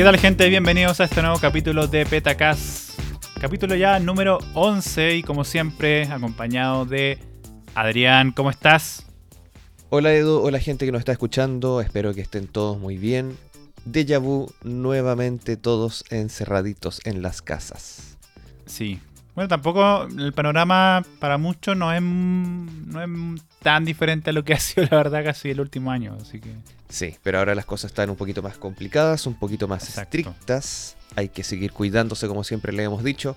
¿Qué tal gente? Bienvenidos a este nuevo capítulo de Petacast. Capítulo ya número 11 y como siempre acompañado de Adrián. ¿Cómo estás? Hola Edu, hola gente que nos está escuchando, espero que estén todos muy bien. Deja vu, nuevamente todos encerraditos en las casas. Sí. Bueno, tampoco el panorama para muchos no es, no es tan diferente a lo que ha sido la verdad casi el último año, así que... Sí, pero ahora las cosas están un poquito más complicadas, un poquito más Exacto. estrictas. Hay que seguir cuidándose como siempre le hemos dicho.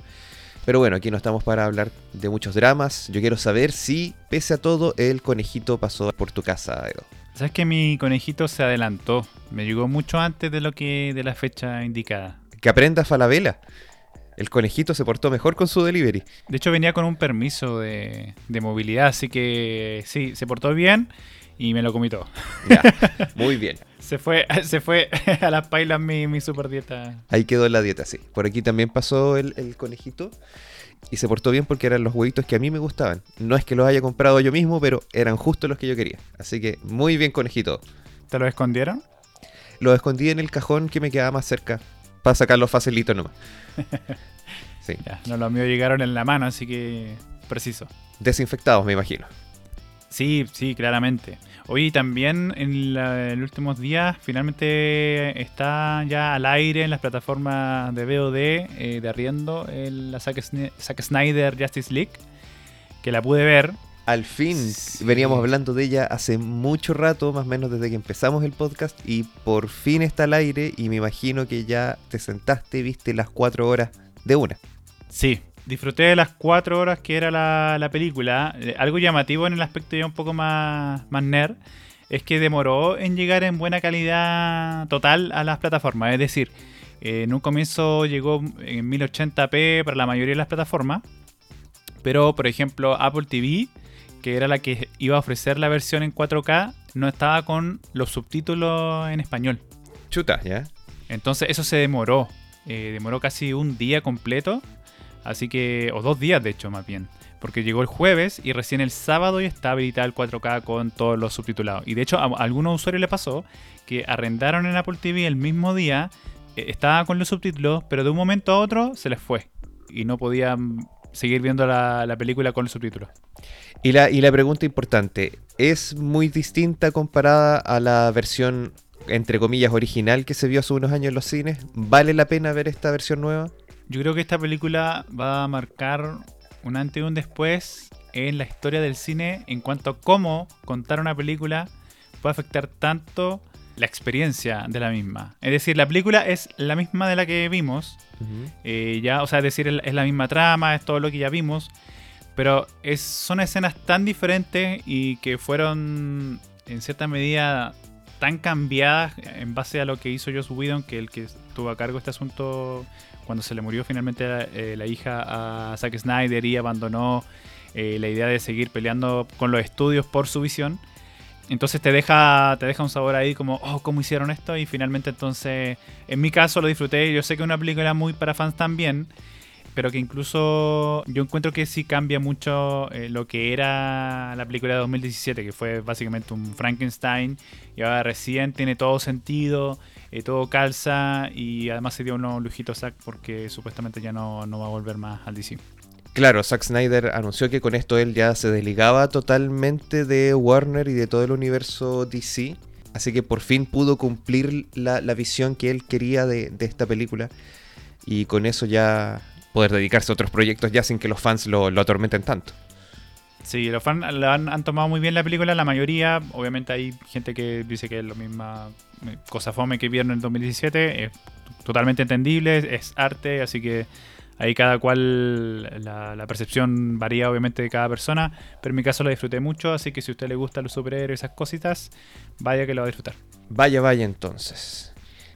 Pero bueno, aquí no estamos para hablar de muchos dramas. Yo quiero saber si, pese a todo, el conejito pasó por tu casa, Edu. ¿Sabes que mi conejito se adelantó? Me llegó mucho antes de lo que de la fecha indicada. Que aprenda Falabella. El conejito se portó mejor con su delivery. De hecho venía con un permiso de, de movilidad, así que sí, se portó bien y me lo comí todo. Ya, muy bien. Se fue, se fue a las pailas mi, mi super dieta. Ahí quedó la dieta, sí. Por aquí también pasó el, el conejito. Y se portó bien porque eran los huevitos que a mí me gustaban. No es que los haya comprado yo mismo, pero eran justo los que yo quería. Así que muy bien, conejito. ¿Te lo escondieron? Los escondí en el cajón que me quedaba más cerca. Para sacarlos facilito nomás. Sí. Ya, no, los míos llegaron en la mano, así que preciso. Desinfectados, me imagino. Sí, sí, claramente. Hoy también en, la- en los últimos días finalmente está ya al aire en las plataformas de VOD eh, de arriendo el- la Zack Snyder Justice League, que la pude ver. Al fin, Sí. veníamos hablando de ella hace mucho rato, más o menos desde que empezamos el podcast, y por fin está al aire y me imagino que ya te sentaste y viste las cuatro horas de una. Sí, disfruté de las cuatro horas que era la, la película. Eh, algo llamativo en el aspecto ya un poco más, más nerd es que demoró en llegar en buena calidad total a las plataformas. Es decir, eh, en un comienzo llegó en 1080p para la mayoría de las plataformas, pero por ejemplo Apple TV, que era la que iba a ofrecer la versión en 4K, no estaba con los subtítulos en español. Chuta, ¿ya? Entonces eso se demoró. eh, demoró casi un día completo. Así que, o dos días de hecho más bien. Porque llegó el jueves y recién el sábado ya está habilitado el 4K con todos los subtitulados. Y de hecho a, algunos usuarios le pasó que arrendaron en Apple TV el mismo día. eh, estaba con los subtítulos, pero de un momento a otro se les fue. Y no podían seguir viendo la, la película con los subtítulos. Y la, y la pregunta importante, ¿es muy distinta comparada a la versión, entre comillas, original que se vio hace unos años en los cines? ¿Vale la pena ver esta versión nueva? Yo creo que esta película va a marcar un antes y un después en la historia del cine en cuanto a cómo contar una película puede afectar tanto la experiencia de la misma. Es decir, la película es la misma de la que vimos, eh, ya, o sea, es decir, es la misma trama, es todo lo que ya vimos, pero es, son escenas tan diferentes y que fueron en cierta medida tan cambiadas en base a lo que hizo Joss Whedon, que el que estuvo a cargo de este asunto cuando se le murió finalmente la, eh, la hija a Zack Snyder y abandonó eh, la idea de seguir peleando con los estudios por su visión. Entonces te deja, te deja un sabor ahí como, oh, ¿cómo hicieron esto? Y finalmente entonces, en mi caso lo disfruté. Yo sé que es una película muy para fans también, pero que incluso yo encuentro que sí cambia mucho eh, lo que era la película de 2017, que fue básicamente un Frankenstein, y ahora recién tiene todo sentido, eh, todo calza, y además se dio unos lujitos porque supuestamente ya no, no va a volver más al DC. Claro, Zack Snyder anunció que con esto él ya se desligaba totalmente de Warner y de todo el universo DC. Así que por fin pudo cumplir la, visión que él quería de, esta película. Y con eso ya poder dedicarse a otros proyectos ya sin que los fans lo, lo atormenten tanto. Sí, los fans han, han tomado muy bien la película, la mayoría. Obviamente hay gente que dice que es la misma eh, cosa fome que vieron en 2017. Es totalmente entendible, es arte, así que ahí cada cual la, la percepción varía obviamente de cada persona. Pero en mi caso lo disfruté mucho, así que si a usted le gustan los superhéroes y esas cositas, vaya que lo va a disfrutar. Vaya, vaya entonces.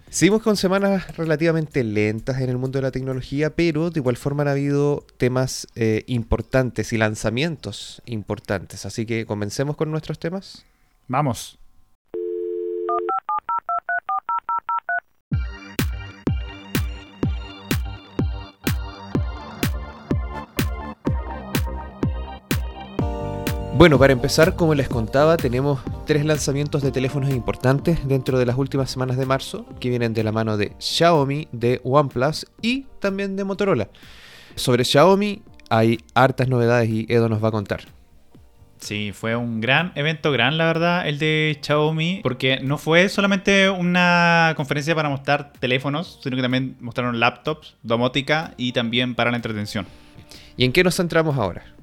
Seguimos con semanas relativamente lentas en el mundo de la tecnología, pero de igual forma han habido temas eh, importantes y lanzamientos importantes. Así que comencemos con nuestros temas. Vamos. Bueno, para empezar, como les contaba, tenemos tres lanzamientos de teléfonos importantes dentro de las últimas semanas de marzo, que vienen de la mano de Xiaomi, de OnePlus y también de Motorola. Sobre Xiaomi hay hartas novedades y Edo nos va a contar. Sí, fue un gran evento, gran la verdad, el de Xiaomi, porque no fue solamente una conferencia para mostrar teléfonos, sino que también mostraron laptops, domótica y también para la entretención. ¿Y en qué nos centramos ahora?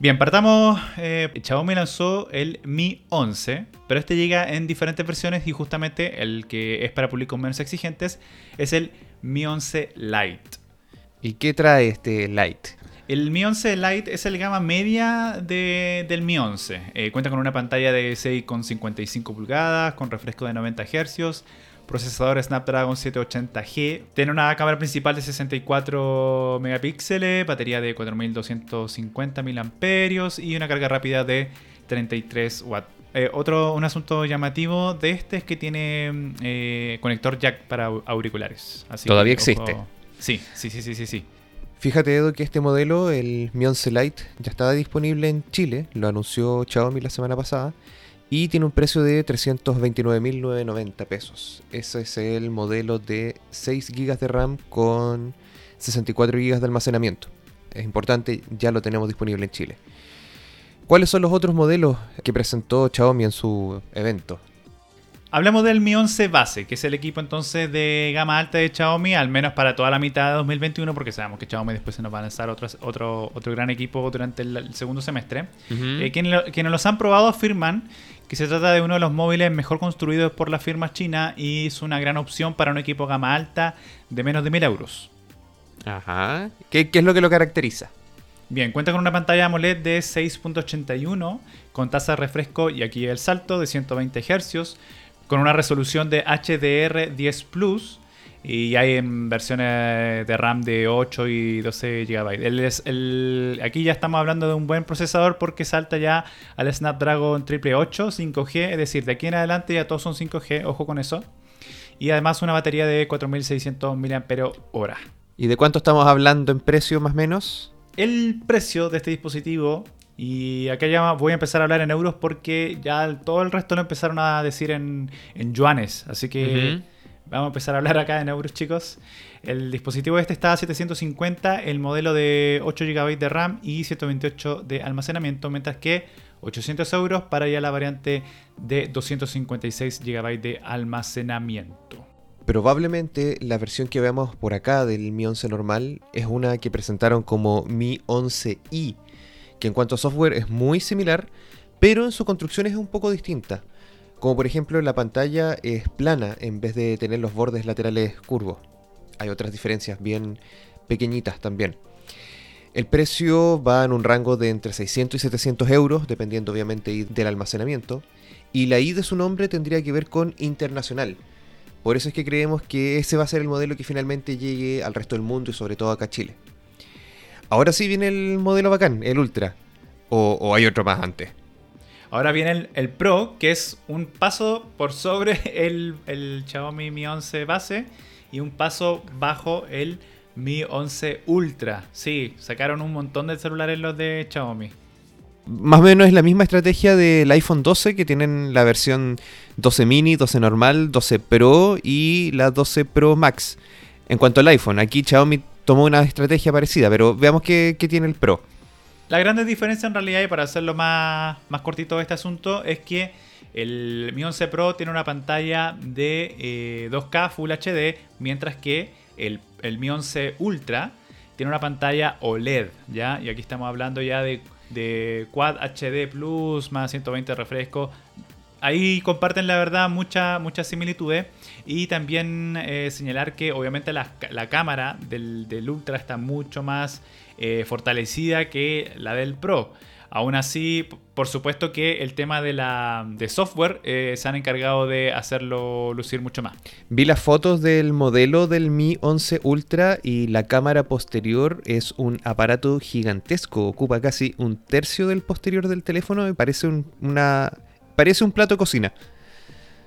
Bien, partamos. Eh, Xiaomi lanzó el Mi 11, pero este llega en diferentes versiones y justamente el que es para públicos menos exigentes es el Mi 11 Lite. ¿Y qué trae este Lite? El Mi 11 Lite es el gama media del Mi 11. Eh, cuenta con una pantalla de 6,55 pulgadas, con refresco de 90 Hz, procesador Snapdragon 780G, tiene una cámara principal de 64 megapíxeles, batería de 4250 mAh y una carga rápida de 33 watts. Eh, otro un asunto llamativo de este es que tiene eh, conector jack para auriculares. Todavía existe. Sí, sí, sí, sí, sí, sí. Fíjate, Edo, que este modelo, el Mi 11 Lite, ya estaba disponible en Chile, lo anunció Xiaomi la semana pasada, y tiene un precio de 329.990 pesos. Ese es el modelo de 6 GB de RAM con 64 GB de almacenamiento. Es importante, ya lo tenemos disponible en Chile. ¿Cuáles son los otros modelos que presentó Xiaomi en su evento? Hablemos del Mi 11 base, que es el equipo entonces de gama alta de Xiaomi, al menos para toda la mitad de 2021, porque sabemos que Xiaomi después se nos va a lanzar otro, otro, otro gran equipo durante el, segundo semestre. Eh, quienes, los han probado afirman que se trata de uno de los móviles mejor construidos por la firma china y es una gran opción para un equipo gama alta de menos de 1000 euros. Ajá. ¿Qué, ¿Qué es lo que lo caracteriza? Bien, cuenta con una pantalla AMOLED de 6.81 con tasa de refresco y aquí el salto de 120 Hz con una resolución de HDR10 Plus y hay en versiones de RAM de 8 y 12 GB. aquí ya estamos hablando de un buen procesador porque salta ya al Snapdragon 888 5G, es decir, de aquí en adelante ya todos son 5G, ojo con eso. Y además una batería de 4600 mAh. ¿Y de cuánto estamos hablando en precio más o menos? El precio de este dispositivo y acá ya voy a empezar a hablar en euros porque ya todo el resto lo empezaron a decir en, en yuanes. Así que vamos a empezar a hablar acá en euros, chicos. El dispositivo este está a 750, el modelo de 8 GB de RAM y 128 de almacenamiento, mientras que 800 euros para ya la variante de 256 GB de almacenamiento. Probablemente la versión que veamos por acá del Mi 11 normal es una que presentaron como Mi 11i que en cuanto a software es muy similar, pero en su construcción es un poco distinta. Como por ejemplo la pantalla es plana en vez de tener los bordes laterales curvos. Hay otras diferencias bien pequeñitas también. El precio va en un rango de entre 600 y 700 euros, dependiendo obviamente del almacenamiento. Y la I de su nombre tendría que ver con internacional. Por eso es que creemos que ese va a ser el modelo que finalmente llegue al resto del mundo y sobre todo acá a Chile. Ahora sí viene el modelo bacán, el Ultra. O, hay otro más antes. Ahora viene el, Pro, que es un paso por sobre el, Xiaomi Mi 11 base y un paso bajo el Mi 11 Ultra. Sí, sacaron un montón de celulares los de Xiaomi. Más o menos es la misma estrategia del iPhone 12 que tienen la versión 12 mini, 12 normal, 12 Pro y la 12 Pro Max. En cuanto al iPhone, aquí Xiaomi tomó una estrategia parecida, pero veamos qué, tiene el Pro. La gran diferencia en realidad, y para hacerlo más, más cortito este asunto, es que el Mi 11 Pro tiene una pantalla de 2K eh, Full HD, mientras que el, el Mi 11 Ultra tiene una pantalla OLED, ¿ya? Y aquí estamos hablando ya de, de Quad HD Plus, más 120 refresco, ahí comparten la verdad muchas muchas similitudes y también eh, señalar que obviamente la, cámara del, Ultra está mucho más eh, fortalecida que la del Pro. Aún así, por supuesto que el tema de, la, de software eh, se han encargado de hacerlo lucir mucho más. Vi las fotos del modelo del Mi 11 Ultra y la cámara posterior es un aparato gigantesco, ocupa casi un tercio del posterior del teléfono, me parece una parece un plato de cocina.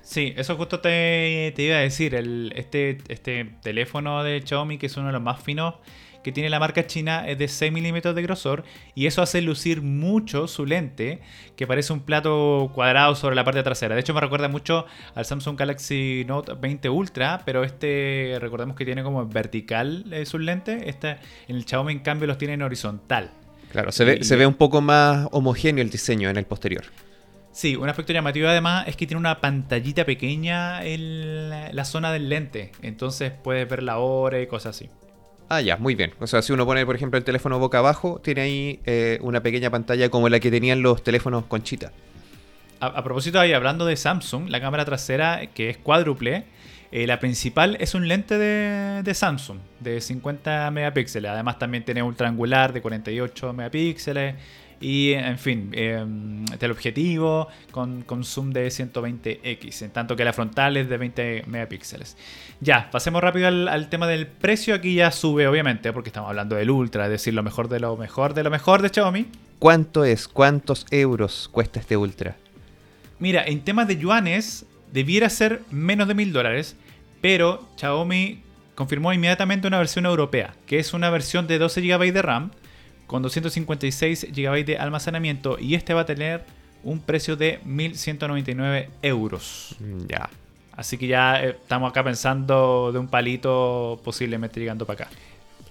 Sí, eso justo te, iba a decir. El, este, este teléfono de Xiaomi, que es uno de los más finos que tiene la marca china es de 6 milímetros de grosor y eso hace lucir mucho su lente, que parece un plato cuadrado sobre la parte trasera. De hecho, me recuerda mucho al Samsung Galaxy Note 20 Ultra, pero este, recordemos que tiene como vertical eh, sus lentes. Este, en el Xiaomi, en cambio, los tiene en horizontal. Claro, se ve, se ve un poco más homogéneo el diseño en el posterior. Sí, un aspecto llamativo además es que tiene una pantallita pequeña en la zona del lente. Entonces puedes ver la hora y cosas así. Ah, ya, muy bien. O sea, si uno pone, por ejemplo, el teléfono boca abajo, tiene ahí eh, una pequeña pantalla como la que tenían los teléfonos Conchita. A, a propósito, ahí hablando de Samsung, la cámara trasera, que es cuádruple, eh, la principal es un lente de, Samsung de 50 megapíxeles. Además también tiene un triangular de 48 megapíxeles. Y en fin, eh, teleobjetivo con, con zoom de 120x, en tanto que la frontal es de 20 megapíxeles. Ya, pasemos rápido al, tema del precio. Aquí ya sube, obviamente, porque estamos hablando del Ultra, es decir, lo mejor de lo mejor de lo mejor de Xiaomi. ¿Cuánto es? ¿Cuántos euros cuesta este Ultra? Mira, en temas de yuanes, debiera ser menos de mil dólares, pero Xiaomi confirmó inmediatamente una versión europea, que es una versión de 12 GB de RAM con 256 GB de almacenamiento y este va a tener un precio de 1.199 euros. Mm, ya. Así que ya eh, estamos acá pensando de un palito posiblemente llegando para acá.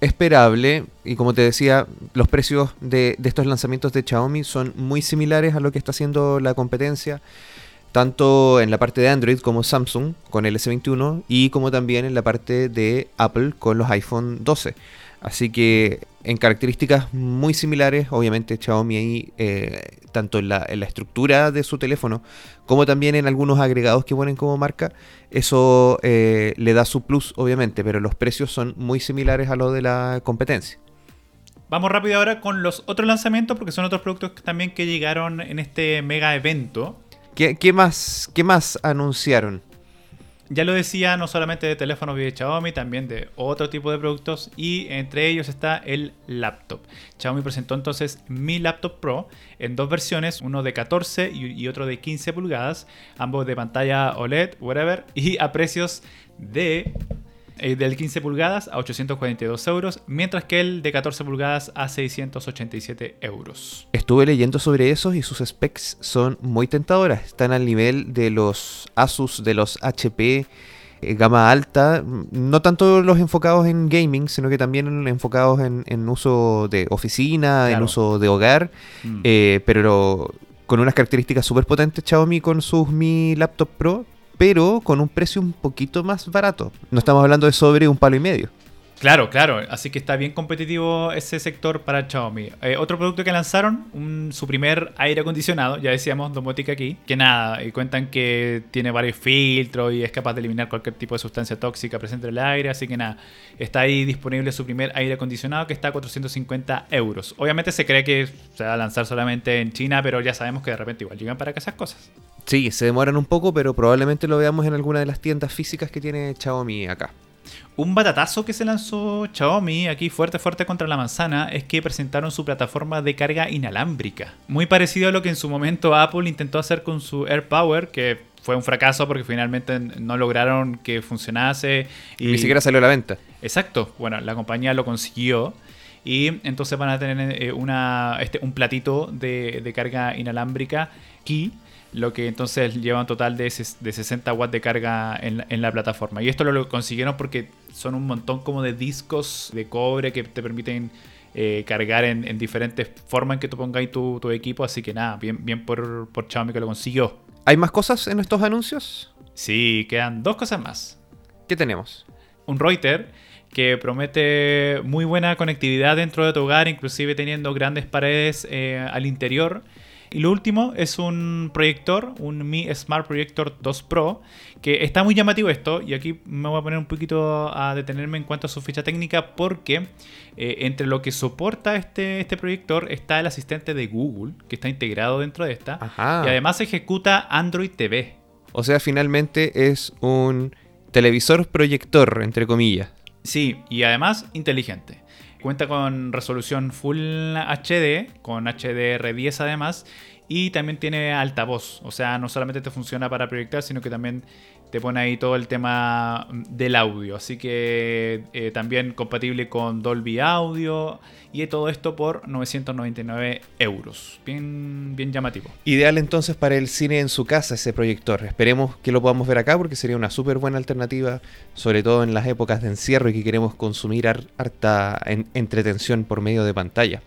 Esperable, y como te decía, los precios de, de estos lanzamientos de Xiaomi son muy similares a lo que está haciendo la competencia tanto en la parte de Android como Samsung con el S21 y como también en la parte de Apple con los iPhone 12. Así que en características muy similares, obviamente Xiaomi ahí, eh, tanto en la, estructura de su teléfono como también en algunos agregados que ponen como marca, eso eh, le da su plus, obviamente, pero los precios son muy similares a los de la competencia. Vamos rápido ahora con los otros lanzamientos, porque son otros productos también que llegaron en este mega evento. ¿Qué, más, ¿Qué más anunciaron? Ya lo decía, no solamente de teléfonos de Xiaomi, también de otro tipo de productos y entre ellos está el laptop. Xiaomi presentó entonces Mi Laptop Pro en dos versiones, uno de 14 y otro de 15 pulgadas, ambos de pantalla OLED, whatever, y a precios de el del 15 pulgadas a 842 euros, mientras que el de 14 pulgadas a 687 euros. Estuve leyendo sobre esos y sus specs son muy tentadoras. Están al nivel de los Asus, de los HP eh, gama alta, no tanto los enfocados en gaming, sino que también enfocados en, uso de oficina, en uso de hogar, mm. eh, pero con unas características súper potentes Xiaomi con sus Mi Laptop Pro, pero con un precio un poquito más barato. No estamos hablando de sobre un palo y medio. Claro, claro. Así que está bien competitivo ese sector para Xiaomi. Eh, otro producto que lanzaron, su primer aire acondicionado, ya decíamos domótica aquí, que nada, y cuentan que tiene varios filtros y es capaz de eliminar cualquier tipo de sustancia tóxica presente en el aire. Así que nada, está ahí disponible su primer aire acondicionado que está a 450 euros. Obviamente se cree que se va a lanzar solamente en China, pero ya sabemos que de repente igual llegan para acá esas cosas. Sí, se demoran un poco, pero probablemente lo veamos en alguna de las tiendas físicas que tiene Xiaomi acá. Un batatazo que se lanzó Xiaomi aquí fuerte fuerte contra la manzana es que presentaron su plataforma de carga inalámbrica. Muy parecido a lo que en su momento Apple intentó hacer con su AirPower, que fue un fracaso porque finalmente no lograron que funcionase. Y ni siquiera salió a la venta. Exacto. Bueno, la compañía lo consiguió. Y entonces van a tener eh, una, este, un platito de, de carga inalámbrica aquí lo que entonces lleva un total de, de 60 watts de carga en, la plataforma. Y esto lo, consiguieron porque son un montón como de discos de cobre que te permiten eh, cargar en, diferentes formas en que tú pongas tu, tu equipo. Así que nada, bien, bien por, por Xiaomi que lo consiguió. ¿Hay más cosas en estos anuncios? Sí, quedan dos cosas más. ¿Qué tenemos? Un Reuters que promete muy buena conectividad dentro de tu hogar, inclusive teniendo grandes paredes eh, al interior y lo último es un proyector, un Mi Smart Projector 2 Pro, que está muy llamativo esto, y aquí me voy a poner un poquito a detenerme en cuanto a su ficha técnica, porque eh, entre lo que soporta este, este proyector está el asistente de Google, que está integrado dentro de esta, y además ejecuta Android TV. O sea, finalmente es un televisor proyector, entre comillas. Sí, y además inteligente. Cuenta con resolución Full HD, con HDR10 además, y también tiene altavoz. O sea, no solamente te funciona para proyectar, sino que también te pone ahí todo el tema del audio. Así que eh, también compatible con Dolby Audio. Y todo esto por 999 euros. Bien, bien llamativo. Ideal entonces para el cine en su casa ese proyector. Esperemos que lo podamos ver acá porque sería una súper buena alternativa, sobre todo en las épocas de encierro y que queremos consumir harta entretención por medio de pantalla.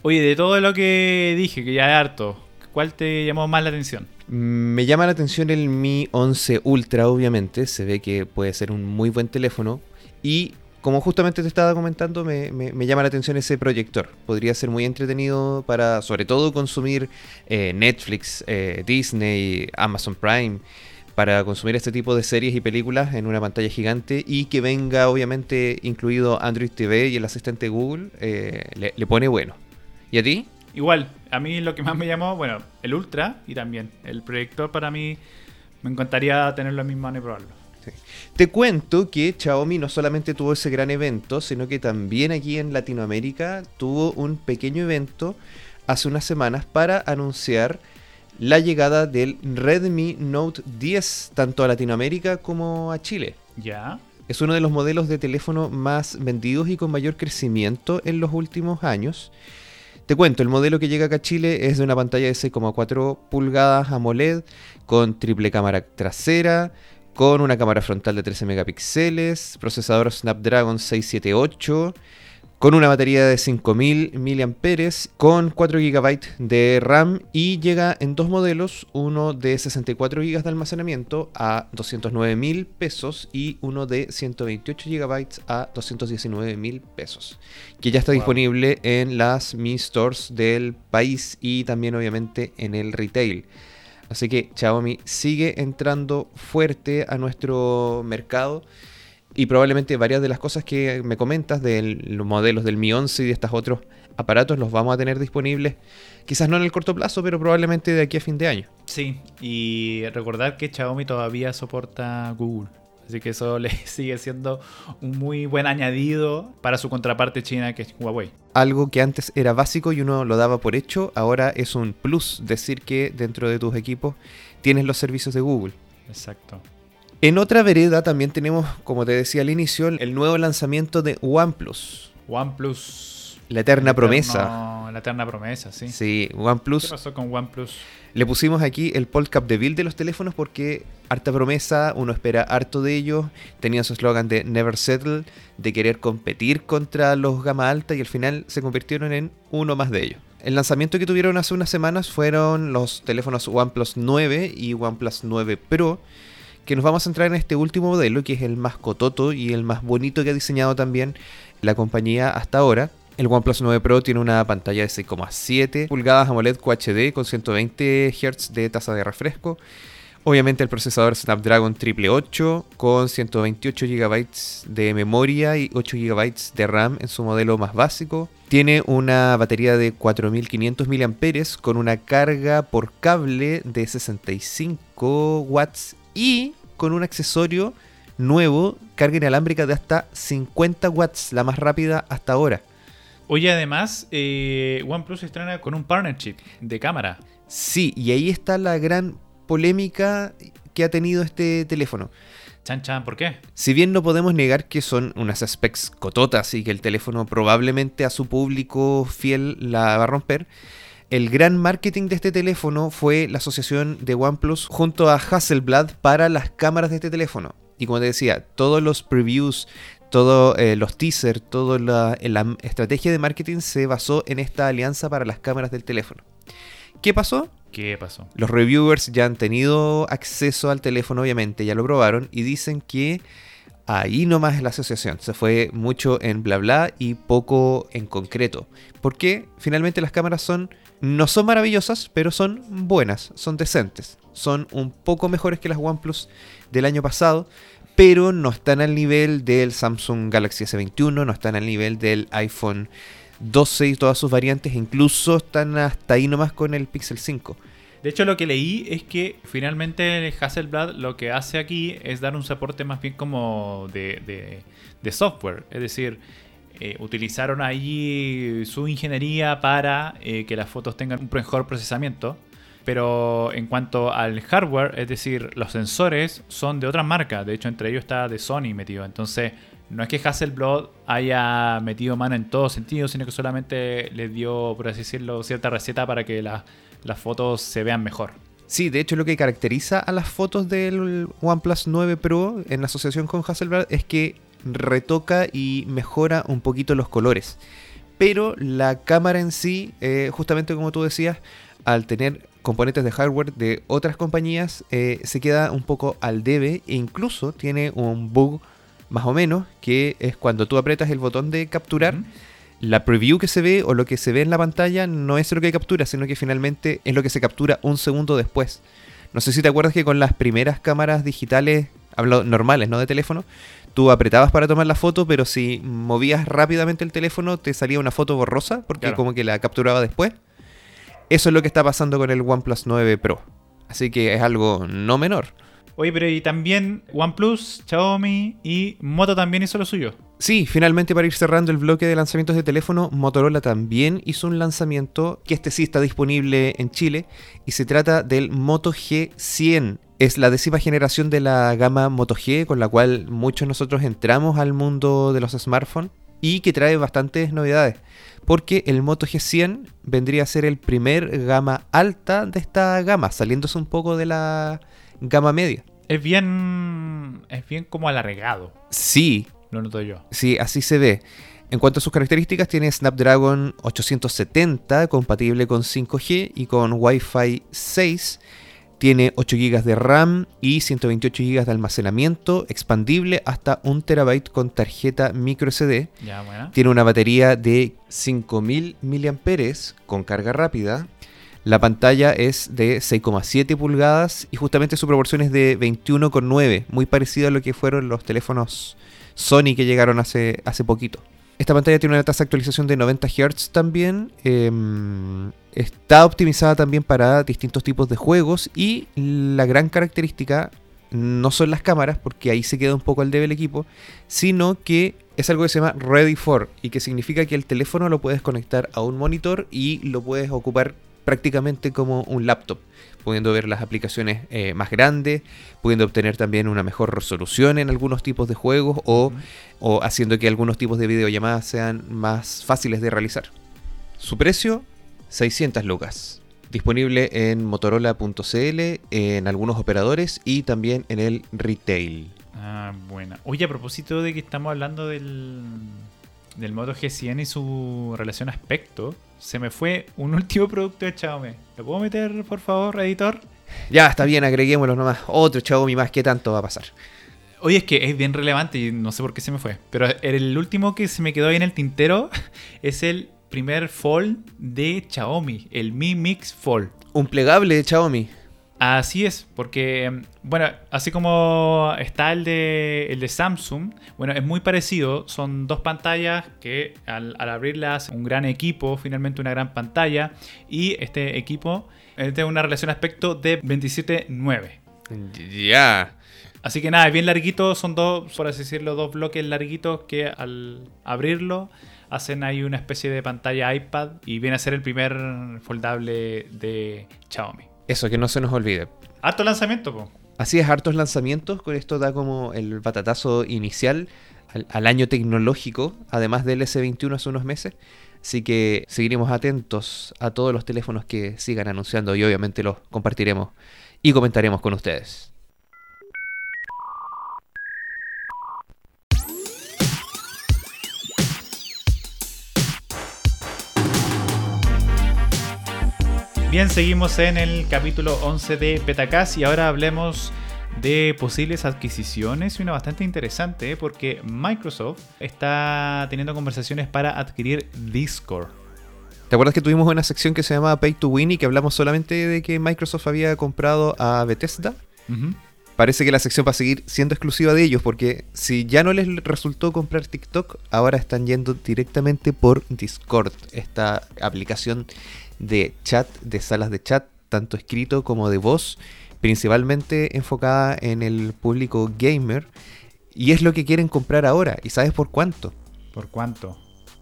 Oye, de todo lo que dije, que ya es harto, ¿cuál te llamó más la atención? Me llama la atención el Mi 11 Ultra, obviamente. Se ve que puede ser un muy buen teléfono. Y como justamente te estaba comentando, me, llama la atención ese proyector. Podría ser muy entretenido para, sobre todo, consumir eh, Netflix, eh, Disney, Amazon Prime, para consumir este tipo de series y películas en una pantalla gigante y que venga, obviamente, incluido Android TV y el asistente Google, eh, le pone bueno. ¿Y a ti? Igual, a mí lo que más me llamó, bueno, el Ultra y también el proyector para mí me encantaría tenerlo en mis manos y probarlo. Te cuento que Xiaomi no solamente tuvo ese gran evento, sino que también aquí en Latinoamérica tuvo un pequeño evento hace unas semanas para anunciar la llegada del Redmi Note 10 tanto a Latinoamérica como a Chile. Ya. Es uno de los modelos de teléfono más vendidos y con mayor crecimiento en los últimos años. Te cuento, el modelo que llega acá a Chile es de una pantalla de 6,4 pulgadas AMOLED con triple cámara trasera, con una cámara frontal de 13 megapíxeles, procesador Snapdragon 678 con una batería de 5000 mAh, con 4 GB de RAM y llega en dos modelos, uno de 64 GB de almacenamiento a 209 pesos y uno de 128 GB a 219 pesos, que ya está disponible en las Mi Stores del país y también obviamente en el retail. Así que Xiaomi sigue entrando fuerte a nuestro mercado y probablemente varias de las cosas que me comentas de los modelos del Mi 11 y de estos otros aparatos los vamos a tener disponibles, quizás no en el corto plazo, pero probablemente de aquí a fin de año. Sí, y recordar que Xiaomi todavía soporta Google. Así que eso le sigue siendo un muy buen añadido para su contraparte china que es Huawei. Algo que antes era básico y uno lo daba por hecho, ahora es un plus decir que dentro de tus equipos tienes los servicios de Google. Exacto. En otra vereda también tenemos, como te decía al inicio, el nuevo lanzamiento de OnePlus. OnePlus. La eterna promesa. La eterna promesa, sí. Sí, OnePlus. ¿Qué pasó con OnePlus? Le pusimos aquí el podcast de build de los teléfonos porque harta promesa, uno espera harto de ellos. Tenía su eslogan de Never Settle, de querer competir contra los gama alta y al final se convirtieron en uno más de ellos. El lanzamiento que tuvieron hace unas semanas fueron los teléfonos OnePlus 9 y OnePlus 9 Pro que nos vamos a centrar en este último modelo, que es el más cototo y el más bonito que ha diseñado también la compañía hasta ahora. El OnePlus 9 Pro tiene una pantalla de 6,7 pulgadas AMOLED QHD con 120 Hz de tasa de refresco. Obviamente el procesador Snapdragon 888 con 128 GB de memoria y 8 GB de RAM en su modelo más básico. Tiene una batería de 4500 mAh con una carga por cable de 65 watts y con un accesorio nuevo, carga inalámbrica de hasta 50 watts, la más rápida hasta ahora. Oye, además, eh, OnePlus estrena con un partnership de cámara. Sí, y ahí está la gran polémica que ha tenido este teléfono. Chan chan, ¿por qué? Si bien no podemos negar que son unas specs cototas y que el teléfono probablemente a su público fiel la va a romper, el gran marketing de este teléfono fue la asociación de OnePlus junto a Hasselblad para las cámaras de este teléfono. Y como te decía, todos los previews, todos eh, los teasers, toda la, la estrategia de marketing se basó en esta alianza para las cámaras del teléfono. ¿Qué pasó? ¿Qué pasó? Los reviewers ya han tenido acceso al teléfono, obviamente, ya lo probaron y dicen que ahí nomás es la asociación. Se fue mucho en bla bla y poco en concreto. Porque finalmente las cámaras son no son maravillosas, pero son buenas, son decentes. Son un poco mejores que las OnePlus del año pasado, pero no están al nivel del Samsung Galaxy S21, no están al nivel del iPhone 12 y todas sus variantes, incluso están hasta ahí nomás con el Pixel 5. De hecho, lo que leí es que finalmente Hasselblad lo que hace aquí es dar un soporte más bien como de, de software. Es decir, eh, utilizaron allí su ingeniería para eh, que las fotos tengan un mejor procesamiento. Pero en cuanto al hardware, es decir, los sensores son de otras marcas. De hecho, entre ellos está de Sony metido. Entonces, no es que Hasselblad haya metido mano en todo sentido, sino que solamente le dio, por así decirlo, cierta receta para que las fotos se vean mejor. Sí, de hecho lo que caracteriza a las fotos del OnePlus 9 Pro en asociación con Hasselblad es que retoca y mejora un poquito los colores. Pero la cámara en sí, eh, justamente como tú decías, al tener componentes de hardware de otras compañías, eh, se queda un poco al debe e incluso tiene un bug más o menos, que es cuando tú apretas el botón de capturar, la preview que se ve o lo que se ve en la pantalla no es lo que captura, sino que finalmente es lo que se captura un segundo después. No sé si te acuerdas que con las primeras cámaras digitales, hablo normales, no de teléfono, tú apretabas para tomar la foto, pero si movías rápidamente el teléfono te salía una foto borrosa, porque como que la capturaba después. Eso es lo que está pasando con el OnePlus 9 Pro. Así que es algo no menor. Oye, pero y también OnePlus, Xiaomi y Moto también hizo lo suyo. Sí, finalmente para ir cerrando el bloque de lanzamientos de teléfono, Motorola también hizo un lanzamiento que este sí está disponible en Chile y se trata del Moto G100. Es la décima generación de la gama Moto G con la cual muchos nosotros entramos al mundo de los smartphones y que trae bastantes novedades. Porque el Moto G100 vendría a ser el primer gama alta de esta gama, saliéndose un poco de la gama media. Es bien. Es bien como alargado. Sí. Lo noto yo. Sí, así se ve. En cuanto a sus características, tiene Snapdragon 870, compatible con 5G y con Wi-Fi 6. Tiene 8 GB de RAM y 128 GB de almacenamiento, expandible hasta 1 TB con tarjeta microSD. Ya, Tiene una batería de 5000 mAh con carga rápida la pantalla es de 6,7 pulgadas y justamente su proporción es de 21,9, muy parecido a lo que fueron los teléfonos Sony que llegaron hace, hace poquito. Esta pantalla tiene una tasa de actualización de 90 Hz también. Em, está optimizada también para distintos tipos de juegos y la gran característica no son las cámaras, porque ahí se queda un poco al debe el equipo, sino que es algo que se llama Ready for y que significa que el teléfono lo puedes conectar a un monitor y lo puedes ocupar prácticamente como un laptop, pudiendo ver las aplicaciones eh, más grandes, pudiendo obtener también una mejor resolución en algunos tipos de juegos o, o haciendo que algunos tipos de videollamadas sean más fáciles de realizar. Su precio, 600 lucas. Disponible en motorola.cl, en algunos operadores y también en el retail. Ah, buena. Oye, a propósito de que estamos hablando del, del Moto G100 y su relación aspecto, se me fue un último producto de Xiaomi. ¿Lo puedo meter, por favor, editor? Ya, está bien, agreguémoslo nomás. Otro Xiaomi más, ¿qué tanto va a pasar? Oye, es que es bien relevante y no sé por qué se me fue. Pero el último que se me quedó ahí en el tintero es el primer Fold de Xiaomi, el Mi Mix Fold. Un plegable de Xiaomi. Así es, porque, bueno, así como está el de, el de Samsung, bueno, es muy parecido. Son dos pantallas que al, abrirlas, un gran equipo, finalmente una gran pantalla. Y este equipo tiene una relación aspecto de 27.9. Ya. Así que nada, es bien larguito, son dos, por así decirlo, dos bloques larguitos que al abrirlo hacen ahí una especie de pantalla iPad y viene a ser el primer foldable de Xiaomi. Eso, que no se nos olvide. Harto lanzamiento, po. Así es, hartos lanzamientos. Con esto da como el batatazo inicial al, año tecnológico, además del S21 hace unos meses. Así que seguiremos atentos a todos los teléfonos que sigan anunciando y obviamente los compartiremos y comentaremos con ustedes. Bien, seguimos en el capítulo 11 de Petacas y ahora hablemos de posibles adquisiciones y una bastante interesante ¿eh? porque Microsoft está teniendo conversaciones para adquirir Discord. ¿Te acuerdas que tuvimos una sección que se llamaba Pay to Win y que hablamos solamente de que Microsoft había comprado a Bethesda? Parece que la sección va a seguir siendo exclusiva de ellos porque si ya no les resultó comprar TikTok, ahora están yendo directamente por Discord, esta aplicación de chat, de salas de chat, tanto escrito como de voz, principalmente enfocada en el público gamer. Y es lo que quieren comprar ahora. ¿Y sabes por cuánto? ¿Por cuánto?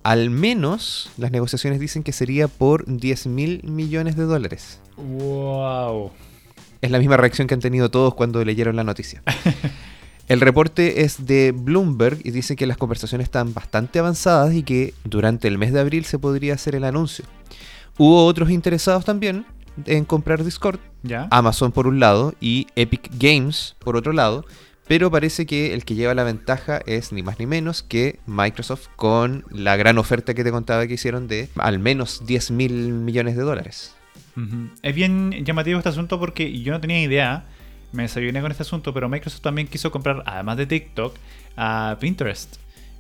al menos las negociaciones dicen que sería por 10 mil millones de dólares. ¡Wow! Es la misma reacción que han tenido todos cuando leyeron la noticia. El reporte es de Bloomberg y dice que las conversaciones están bastante avanzadas y que durante el mes de abril se podría hacer el anuncio. Hubo otros interesados también en comprar Discord, ¿Ya? Amazon por un lado y Epic Games por otro lado, pero parece que el que lleva la ventaja es ni más ni menos que Microsoft con la gran oferta que te contaba que hicieron de al menos 10 mil millones de dólares. Es bien llamativo este asunto porque yo no tenía idea, me desayuné con este asunto, pero Microsoft también quiso comprar, además de TikTok, a Pinterest.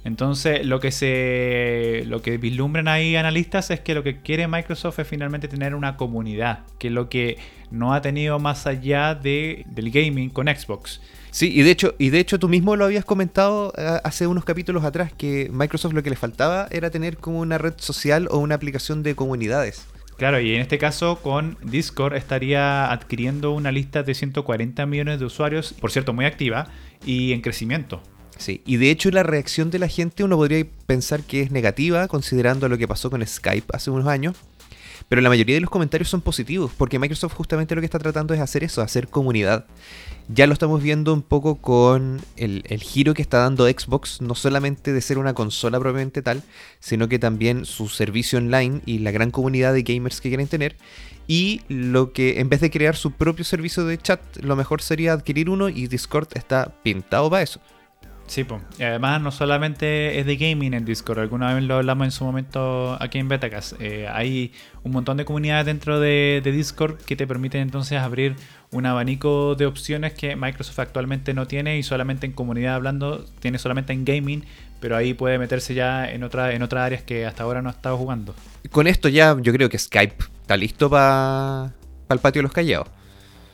Entonces, lo que se lo que vislumbran ahí analistas es que lo que quiere Microsoft es finalmente tener una comunidad, que es lo que no ha tenido más allá de, del gaming con Xbox. Sí, y de hecho, y de hecho tú mismo lo habías comentado eh, hace unos capítulos atrás que Microsoft lo que le faltaba era tener como una red social o una aplicación de comunidades. Claro, y en este caso con Discord estaría adquiriendo una lista de 140 millones de usuarios, por cierto, muy activa y en crecimiento. Sí, y de hecho la reacción de la gente uno podría pensar que es negativa considerando lo que pasó con Skype hace unos años, pero la mayoría de los comentarios son positivos porque Microsoft justamente lo que está tratando es hacer eso, hacer comunidad. Ya lo estamos viendo un poco con el, el giro que está dando Xbox, no solamente de ser una consola propiamente tal, sino que también su servicio online y la gran comunidad de gamers que quieren tener. Y lo que en vez de crear su propio servicio de chat, lo mejor sería adquirir uno y Discord está pintado para eso. Sí, pues. Y además no solamente es de gaming en Discord, alguna vez lo hablamos en su momento aquí en Betacast. Eh, hay un montón de comunidades dentro de, Discord que te permiten entonces abrir un abanico de opciones que Microsoft actualmente no tiene y solamente en comunidad hablando tiene solamente en gaming, pero ahí puede meterse ya en, otra, en otras áreas que hasta ahora no ha estado jugando. Con esto ya yo creo que Skype está listo para el patio de los callados.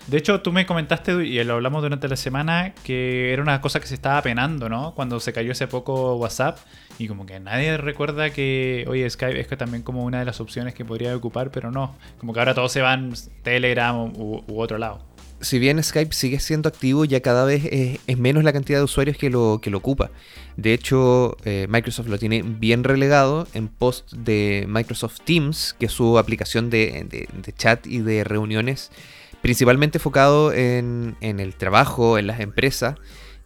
De hecho, tú me comentaste, y lo hablamos durante la semana, que era una cosa que se estaba penando, ¿no? Cuando se cayó hace poco WhatsApp, y como que nadie recuerda que, oye, Skype es que también como una de las opciones que podría ocupar, pero no. Como que ahora todos se van Telegram u, otro lado. Si bien Skype sigue siendo activo, ya cada vez es, menos la cantidad de usuarios que lo, que lo ocupa. De hecho, eh, Microsoft lo tiene bien relegado en post de Microsoft Teams, que es su aplicación de chat y de reuniones principalmente enfocado en, en el trabajo, en las empresas,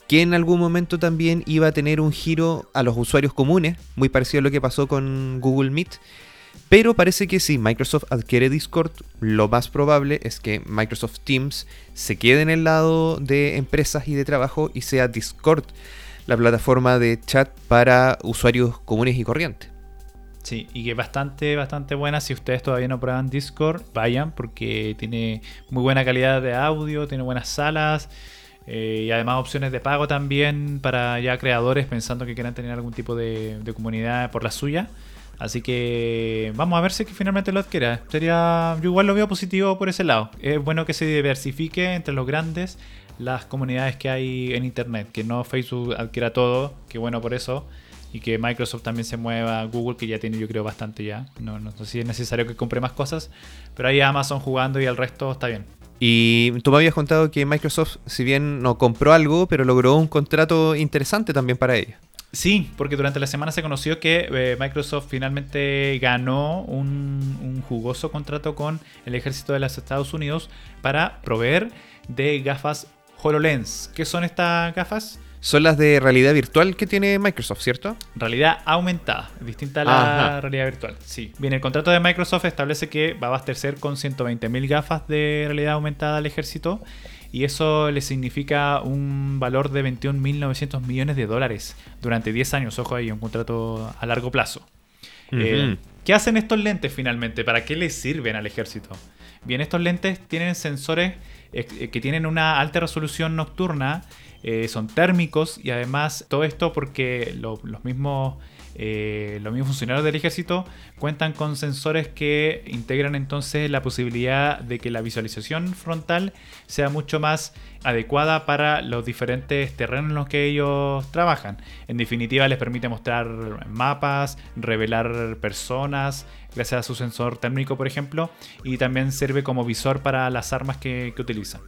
que en algún momento también iba a tener un giro a los usuarios comunes, muy parecido a lo que pasó con Google Meet. Pero parece que si Microsoft adquiere Discord, lo más probable es que Microsoft Teams se quede en el lado de empresas y de trabajo y sea Discord la plataforma de chat para usuarios comunes y corrientes. Sí, y que es bastante, bastante buena. Si ustedes todavía no prueban Discord, vayan porque tiene muy buena calidad de audio, tiene buenas salas eh, y además opciones de pago también para ya creadores pensando que quieran tener algún tipo de, de comunidad por la suya. Así que vamos a ver si es que finalmente lo adquiera. Sería, yo igual lo veo positivo por ese lado. Es bueno que se diversifique entre los grandes las comunidades que hay en internet, que no Facebook adquiera todo, que bueno por eso y que Microsoft también se mueva, Google que ya tiene yo creo bastante ya, no, no sé si es necesario que compre más cosas, pero ahí Amazon jugando y el resto está bien. Y tú me habías contado que Microsoft, si bien no compró algo, pero logró un contrato interesante también para ellos. Sí, porque durante la semana se conoció que eh, Microsoft finalmente ganó un, un jugoso contrato con el ejército de los Estados Unidos para proveer de gafas HoloLens. ¿Qué son estas gafas? Son las de realidad virtual que tiene Microsoft, ¿cierto? Realidad aumentada, distinta a la Ajá. realidad virtual. Sí. Bien, el contrato de Microsoft establece que va a abastecer con 120.000 gafas de realidad aumentada al ejército y eso le significa un valor de 21.900 millones de dólares durante 10 años. Ojo ahí, un contrato a largo plazo. Eh. ¿Qué hacen estos lentes finalmente? ¿Para qué les sirven al ejército? Bien, estos lentes tienen sensores eh, que tienen una alta resolución nocturna, eh, son térmicos y además todo esto porque lo- los mismos eh, los mismos funcionarios del ejército cuentan con sensores que integran entonces la posibilidad de que la visualización frontal sea mucho más adecuada para los diferentes terrenos en los que ellos trabajan. En definitiva, les permite mostrar mapas, revelar personas, gracias a su sensor térmico, por ejemplo, y también sirve como visor para las armas que utilizan.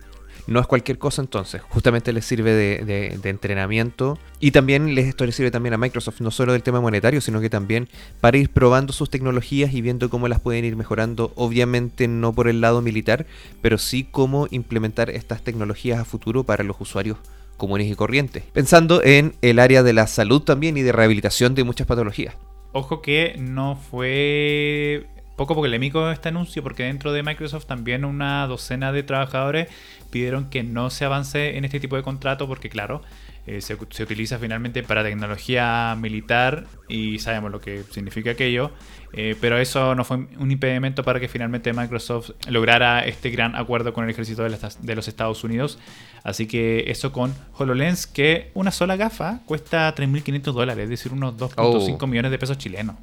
No es cualquier cosa entonces. Justamente les sirve de, entrenamiento y también les, esto les sirve también a Microsoft, no solo del tema monetario, sino que también para ir probando sus tecnologías y viendo cómo las pueden ir mejorando. Obviamente no por el lado militar, pero sí cómo implementar estas tecnologías a futuro para los usuarios comunes y corrientes. Pensando en el área de la salud también y de rehabilitación de muchas patologías. Ojo que no fue poco polémico este anuncio porque dentro de Microsoft también una docena de trabajadores pidieron que no se avance en este tipo de contrato porque claro, eh, se, utiliza finalmente para tecnología militar y sabemos lo que significa aquello, eh, pero eso no fue un impedimento para que finalmente Microsoft lograra este gran acuerdo con el ejército de, los Estados Unidos. Así que eso con HoloLens, que una sola gafa cuesta 3.500 dólares, es decir, unos 2.5 millones de pesos chilenos.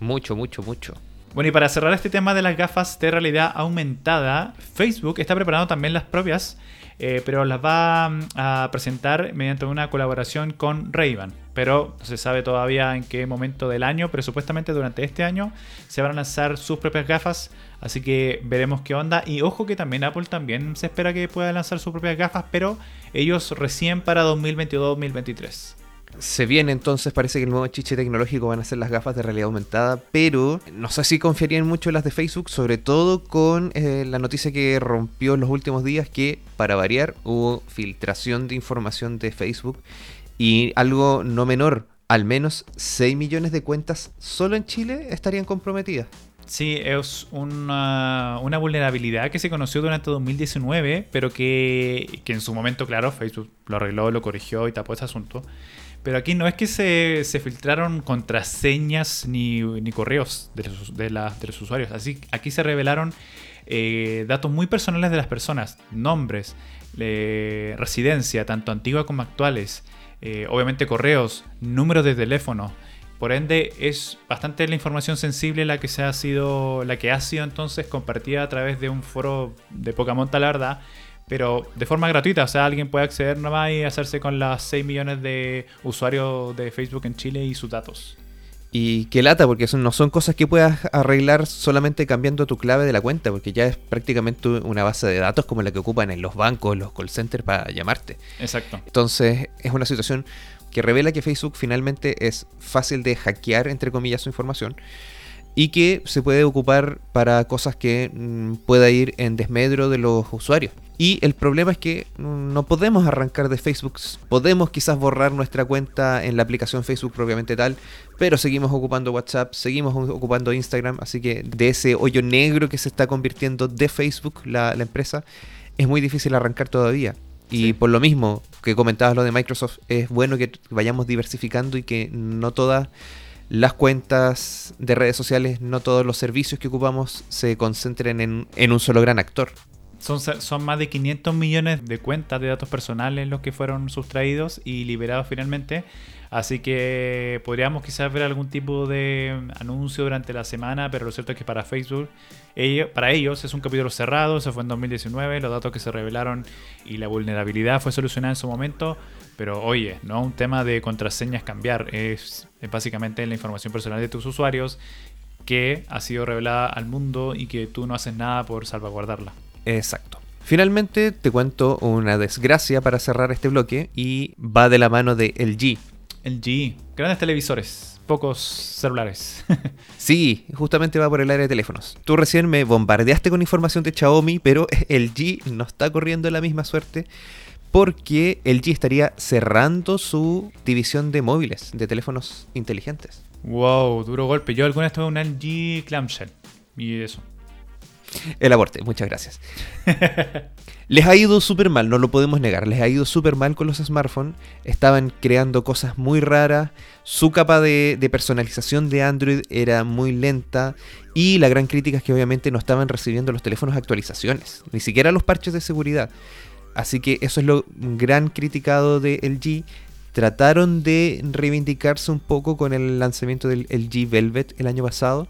Mucho, mucho, mucho. Bueno, y para cerrar este tema de las gafas de realidad aumentada, Facebook está preparando también las propias eh, pero las va mm, a presentar mediante una colaboración con ray Pero no se sabe todavía en qué momento del año, pero supuestamente durante este año se van a lanzar sus propias gafas, así que veremos qué onda. Y ojo que también Apple también se espera que pueda lanzar sus propias gafas, pero ellos recién para 2022-2023. Se viene entonces, parece que el nuevo chiche tecnológico van a ser las gafas de realidad aumentada, pero no sé si confiarían mucho en las de Facebook, sobre todo con eh, la noticia que rompió en los últimos días que, para variar, hubo filtración de información de Facebook y algo no menor, al menos 6 millones de cuentas solo en Chile estarían comprometidas. Sí, es una, vulnerabilidad que se conoció durante 2019, pero que, que en su momento, claro, Facebook lo arregló, lo corrigió y tapó ese asunto. Pero aquí no es que se, filtraron contraseñas ni, correos de los, de, los, usuarios. Así, aquí se revelaron eh, datos muy personales de las personas, nombres, residencia, tanto antigua como actuales, eh, obviamente correos, números de teléfono. Por ende, es bastante la información sensible la que se ha sido, la que ha sido entonces compartida a través de un foro de poca monta, la verdad, pero de forma gratuita. O sea, alguien puede acceder nomás y hacerse con las 6 millones de usuarios de Facebook en Chile y sus datos. Y qué lata, porque no son cosas que puedas arreglar solamente cambiando tu clave de la cuenta, porque ya es prácticamente una base de datos como la que ocupan en los bancos, los call centers para llamarte. Exacto. Entonces, es una situación que revela que Facebook finalmente es fácil de hackear, entre comillas, su información y que se puede ocupar para cosas que mm, pueda ir en desmedro de los usuarios. Y el problema es que no podemos arrancar de Facebook. Podemos quizás borrar nuestra cuenta en la aplicación Facebook propiamente tal, pero seguimos ocupando WhatsApp, seguimos ocupando Instagram, así que de ese hoyo negro que se está convirtiendo de Facebook la, empresa, es muy difícil arrancar todavía. Y por lo mismo que comentabas lo de Microsoft, es bueno que vayamos diversificando y que no todas las cuentas de redes sociales, no todos los servicios que ocupamos se concentren en, en un solo gran actor. Son, más de 500 millones de cuentas de datos personales los que fueron sustraídos y liberados finalmente. Así que podríamos quizás ver algún tipo de anuncio durante la semana, pero lo cierto es que para Facebook, para ellos es un capítulo cerrado, eso fue en 2019, los datos que se revelaron y la vulnerabilidad fue solucionada en su momento, pero oye, no un tema de contraseñas cambiar, es básicamente la información personal de tus usuarios que ha sido revelada al mundo y que tú no haces nada por salvaguardarla. Exacto. Finalmente te cuento una desgracia para cerrar este bloque y va de la mano de LG. LG, grandes televisores, pocos celulares. sí, justamente va por el área de teléfonos. Tú recién me bombardeaste con información de Xiaomi, pero LG no está corriendo la misma suerte porque LG estaría cerrando su división de móviles, de teléfonos inteligentes. Wow, duro golpe. Yo alguna vez tuve un LG Clamshell y eso. El aborte, muchas gracias. Les ha ido súper mal, no lo podemos negar. Les ha ido súper mal con los smartphones. Estaban creando cosas muy raras. Su capa de, personalización de Android era muy lenta. Y la gran crítica es que obviamente no estaban recibiendo los teléfonos actualizaciones. Ni siquiera los parches de seguridad. Así que eso es lo gran criticado de LG. Trataron de reivindicarse un poco con el lanzamiento del LG Velvet el año pasado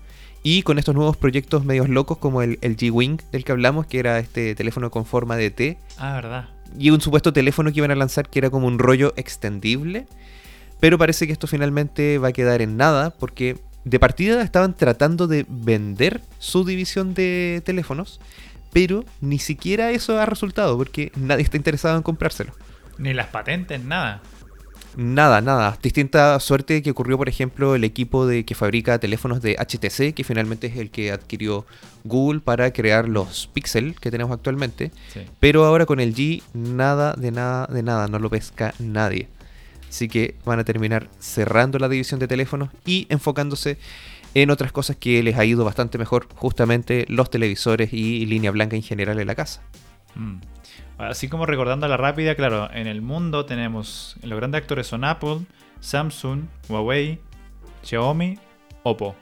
y con estos nuevos proyectos medios locos como el, G-Wing del que hablamos, que era este teléfono con forma de T. Ah, verdad. Y un supuesto teléfono que iban a lanzar que era como un rollo extendible. Pero parece que esto finalmente va a quedar en nada porque de partida estaban tratando de vender su división de teléfonos, pero ni siquiera eso ha resultado porque nadie está interesado en comprárselo. Ni las patentes, nada. Nada, nada. Distinta suerte que ocurrió, por ejemplo, el equipo de que fabrica teléfonos de HTC, que finalmente es el que adquirió Google para crear los Pixel que tenemos actualmente. Sí. Pero ahora con el G, nada de nada de nada, no lo pesca nadie. Así que van a terminar cerrando la división de teléfonos y enfocándose en otras cosas que les ha ido bastante mejor, justamente los televisores y línea blanca en general en la casa. Mm. Así como recordando a la rápida, claro, en el mundo tenemos los grandes actores son Apple, Samsung, Huawei, Xiaomi, Oppo.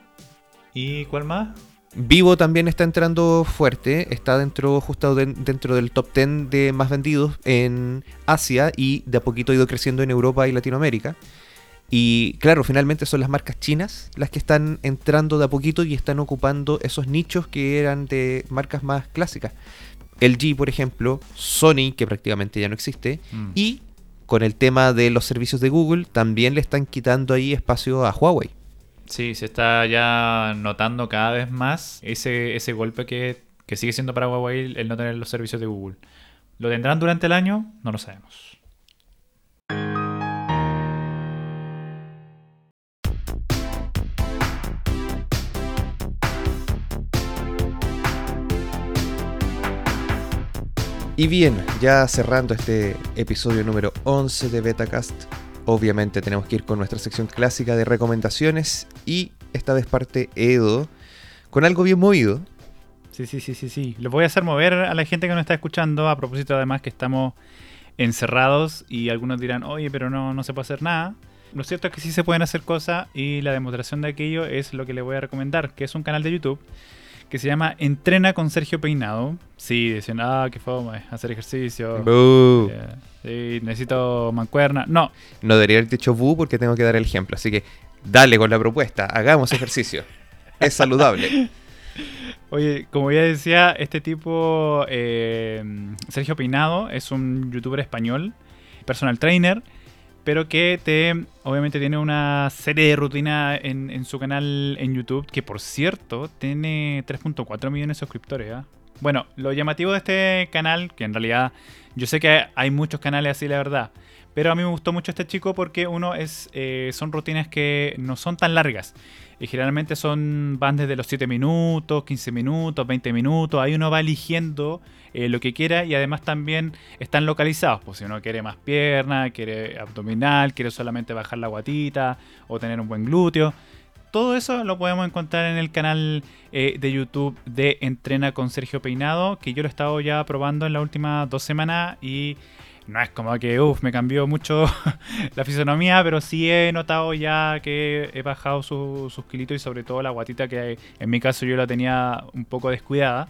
¿Y cuál más? Vivo también está entrando fuerte, está dentro justo de- dentro del top 10 de más vendidos en Asia y de a poquito ha ido creciendo en Europa y Latinoamérica. Y claro, finalmente son las marcas chinas las que están entrando de a poquito y están ocupando esos nichos que eran de marcas más clásicas. LG, por ejemplo, Sony, que prácticamente ya no existe, Mm. y con el tema de los servicios de Google, también le están quitando ahí espacio a Huawei. Sí, se está ya notando cada vez más ese, ese golpe que, que sigue siendo para Huawei el no tener los servicios de Google. ¿Lo tendrán durante el año? No lo sabemos. Y bien, ya cerrando este episodio número 11 de Betacast, obviamente tenemos que ir con nuestra sección clásica de recomendaciones y esta vez parte Edo con algo bien movido. Sí, sí, sí, sí, sí. Lo voy a hacer mover a la gente que nos está escuchando, a propósito además que estamos encerrados y algunos dirán, oye, pero no, no se puede hacer nada. Lo cierto es que sí se pueden hacer cosas y la demostración de aquello es lo que le voy a recomendar, que es un canal de YouTube que se llama Entrena con Sergio Peinado. Sí, dicen, ah, qué fome, hacer ejercicio. Boo. Sí, necesito mancuerna. No, No debería haber dicho bu porque tengo que dar el ejemplo, así que dale con la propuesta, hagamos ejercicio. es saludable. Oye, como ya decía, este tipo, eh, Sergio Peinado, es un youtuber español, personal trainer, pero que te, obviamente tiene una serie de rutinas en, su canal en YouTube, que por cierto tiene 3.4 millones de suscriptores. ¿ah? Bueno, lo llamativo de este canal, que en realidad yo sé que hay muchos canales así, la verdad, pero a mí me gustó mucho este chico porque uno es eh, son rutinas que no son tan largas. Y generalmente son van desde los 7 minutos, 15 minutos, 20 minutos. Ahí uno va eligiendo eh, lo que quiera y además también están localizados. Pues si uno quiere más pierna, quiere abdominal, quiere solamente bajar la guatita o tener un buen glúteo. Todo eso lo podemos encontrar en el canal eh, de YouTube de Entrena con Sergio Peinado, que yo lo he estado ya probando en las últimas dos semanas y no es como que, uff, me cambió mucho la fisonomía, pero sí he notado ya que he bajado su- sus kilitos y sobre todo la guatita que en mi caso yo la tenía un poco descuidada.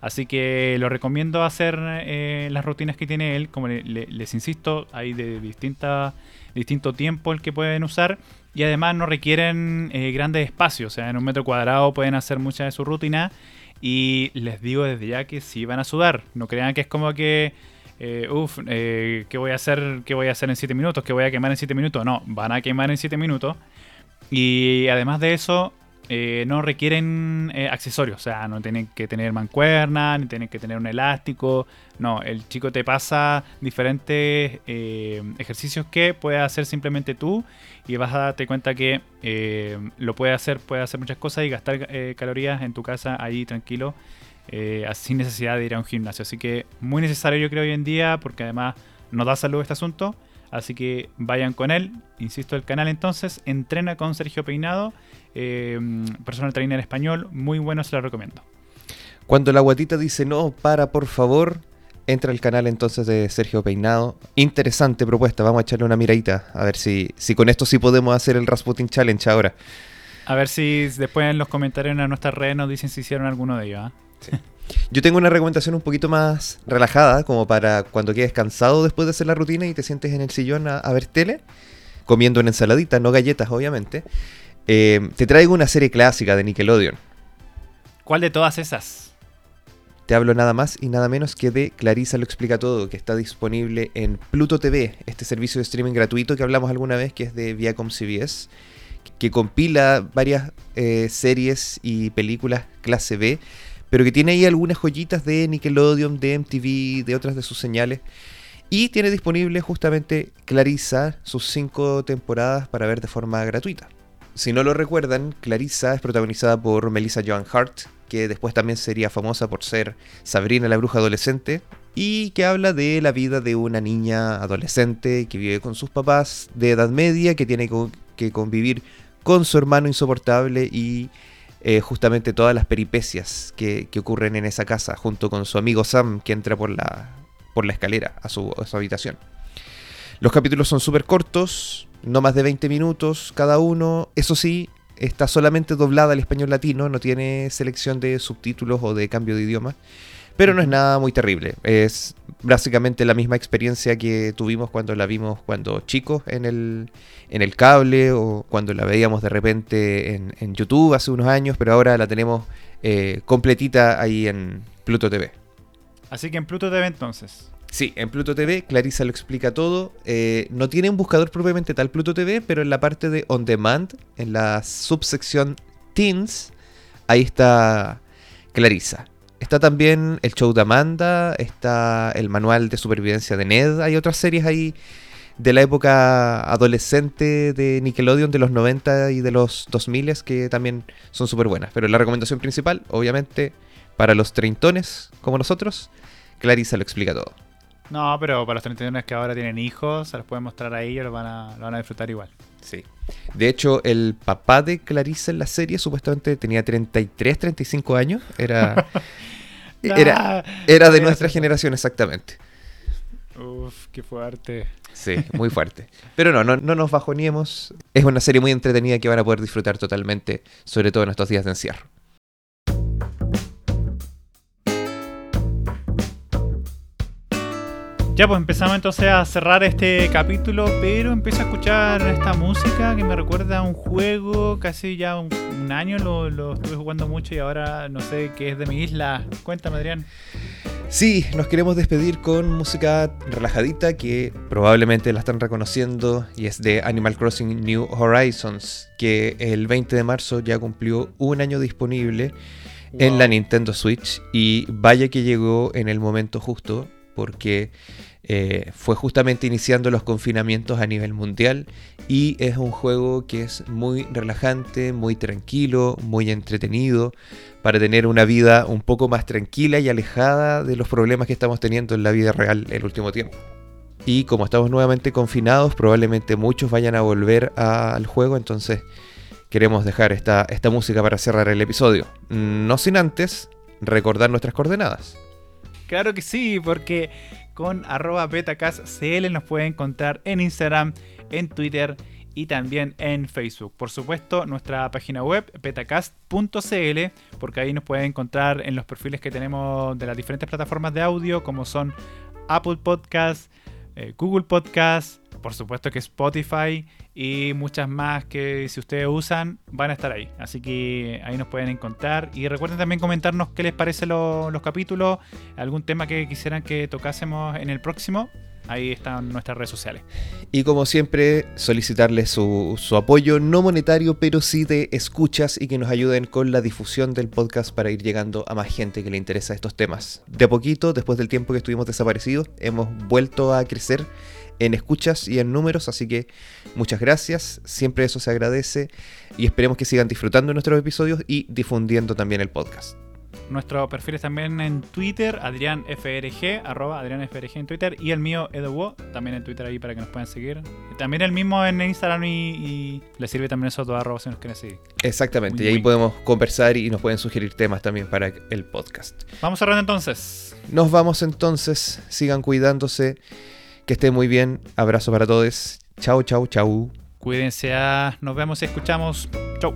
Así que lo recomiendo hacer eh, las rutinas que tiene él. Como le- le- les insisto, hay de distinta, distinto tiempo el que pueden usar. Y además no requieren eh, grandes espacios. O sea, en un metro cuadrado pueden hacer muchas de sus rutinas. Y les digo desde ya que sí van a sudar. No crean que es como que eh, uff, eh, ¿qué voy a hacer? ¿Qué voy a hacer en 7 minutos? ¿Qué voy a quemar en 7 minutos? No, van a quemar en 7 minutos. Y además de eso, eh, no requieren eh, accesorios. O sea, no tienen que tener mancuerna, ni tienen que tener un elástico. No, el chico te pasa diferentes ejercicios que puedes hacer simplemente tú. Y vas a darte cuenta que lo puedes hacer, puedes hacer muchas cosas y gastar calorías en tu casa ahí tranquilo eh, sin necesidad de ir a un gimnasio. Así que muy necesario yo creo hoy en día porque además nos da salud este asunto. Así que vayan con él. Insisto, el canal entonces, entrena con Sergio Peinado, eh, personal trainer español, muy bueno, se lo recomiendo. Cuando la guatita dice no, para por favor, entra al canal entonces de Sergio Peinado. Interesante propuesta, vamos a echarle una miradita a ver si, si con esto sí podemos hacer el Rasputin Challenge ahora. A ver si después en los comentarios en nuestras redes nos dicen si hicieron alguno de ellos. Yo tengo una recomendación un poquito más relajada, como para cuando quedes cansado después de hacer la rutina y te sientes en el sillón a, a ver tele, comiendo una ensaladita, no galletas obviamente. Eh, te traigo una serie clásica de Nickelodeon. ¿Cuál de todas esas? Te hablo nada más y nada menos que de Clarisa lo explica todo, que está disponible en Pluto TV, este servicio de streaming gratuito que hablamos alguna vez, que es de Viacom CBS, que compila varias eh, series y películas clase B, pero que tiene ahí algunas joyitas de Nickelodeon, de MTV, de otras de sus señales. Y tiene disponible justamente Clarissa, sus cinco temporadas para ver de forma gratuita. Si no lo recuerdan, Clarissa es protagonizada por Melissa Joan Hart, que después también sería famosa por ser Sabrina la bruja adolescente, y que habla de la vida de una niña adolescente que vive con sus papás de edad media, que tiene que convivir con su hermano insoportable y eh, justamente todas las peripecias que, ocurren en esa casa, junto con su amigo Sam, que entra por la, por la escalera a su, habitación. Los capítulos son súper cortos, no más de 20 minutos cada uno. Eso sí, está solamente doblada al español latino, no tiene selección de subtítulos o de cambio de idioma. Pero no es nada muy terrible. Es básicamente la misma experiencia que tuvimos cuando la vimos cuando chicos en el, en el cable o cuando la veíamos de repente en, YouTube hace unos años, pero ahora la tenemos eh, completita ahí en Pluto TV. Así que en Pluto TV entonces. Sí, en Pluto TV Clarisa lo explica todo. Eh, no tiene un buscador propiamente tal Pluto TV, pero en la parte de On Demand, en la subsección Teens, ahí está Clarisa. Está también el show de Amanda, está el manual de supervivencia de Ned, hay otras series ahí de la época adolescente de Nickelodeon de los 90 y de los 2000 que también son súper buenas. Pero la recomendación principal, obviamente, para los treintones como nosotros, Clarissa lo explica todo. No, pero para los treintones que ahora tienen hijos, se los pueden mostrar ahí y lo van a, lo van a disfrutar igual. Sí. De hecho, el papá de Clarissa en la serie supuestamente tenía 33, 35 años. Era, era, era de nuestra generación exactamente. Uf, qué fuerte. Sí, muy fuerte. Pero no, no, no nos bajoniemos. Es una serie muy entretenida que van a poder disfrutar totalmente, sobre todo en estos días de encierro. Ya, pues empezamos entonces a cerrar este capítulo, pero empiezo a escuchar esta música que me recuerda a un juego, casi ya un, año lo, lo, estuve jugando mucho y ahora no sé qué es de mi isla. Cuéntame, Adrián. Sí, nos queremos despedir con música relajadita que probablemente la están reconociendo y es de Animal Crossing New Horizons, que el 20 de marzo ya cumplió un año disponible en la Nintendo Switch y vaya que llegó en el momento justo porque eh, fue justamente iniciando los confinamientos a nivel mundial y es un juego que es muy relajante, muy tranquilo, muy entretenido para tener una vida un poco más tranquila y alejada de los problemas que estamos teniendo en la vida real el último tiempo. Y como estamos nuevamente confinados, probablemente muchos vayan a volver al juego, entonces queremos dejar esta, esta música para cerrar el episodio. No sin antes recordar nuestras coordenadas. Claro que sí, porque con arroba nos pueden encontrar en Instagram, en Twitter y también en Facebook. Por supuesto, nuestra página web betacast.cl, porque ahí nos pueden encontrar en los perfiles que tenemos de las diferentes plataformas de audio, como son Apple Podcasts, eh, Google Podcasts, por supuesto que Spotify y muchas más que si ustedes usan van a estar ahí. Así que ahí nos pueden encontrar. Y recuerden también comentarnos qué les parecen los capítulos, algún tema que quisieran que tocásemos en el próximo. Ahí están nuestras redes sociales. Y como siempre, solicitarles su, su, apoyo, no monetario, pero sí de escuchas y que nos ayuden con la difusión del podcast para ir llegando a más gente que le interesa estos temas. De a poquito, después del tiempo que estuvimos desaparecidos, hemos vuelto a crecer en escuchas y en números, así que muchas gracias, siempre eso se agradece y esperemos que sigan disfrutando nuestros episodios y difundiendo también el podcast. Nuestro perfil es también en Twitter, AdriánFRG, arroba AdriánFRG en Twitter, y el mío, EduWo, también en Twitter ahí para que nos puedan seguir. También el mismo en Instagram y, le sirve también esos dos arrobas si nos quieren seguir. Exactamente, y ahí podemos conversar y nos pueden sugerir temas también para el podcast. Vamos cerrando entonces. Nos vamos entonces, sigan cuidándose. Que esté muy bien. Abrazo para todos. Chau, chau, chau. Cuídense. Ah, nos vemos y escuchamos. Chau.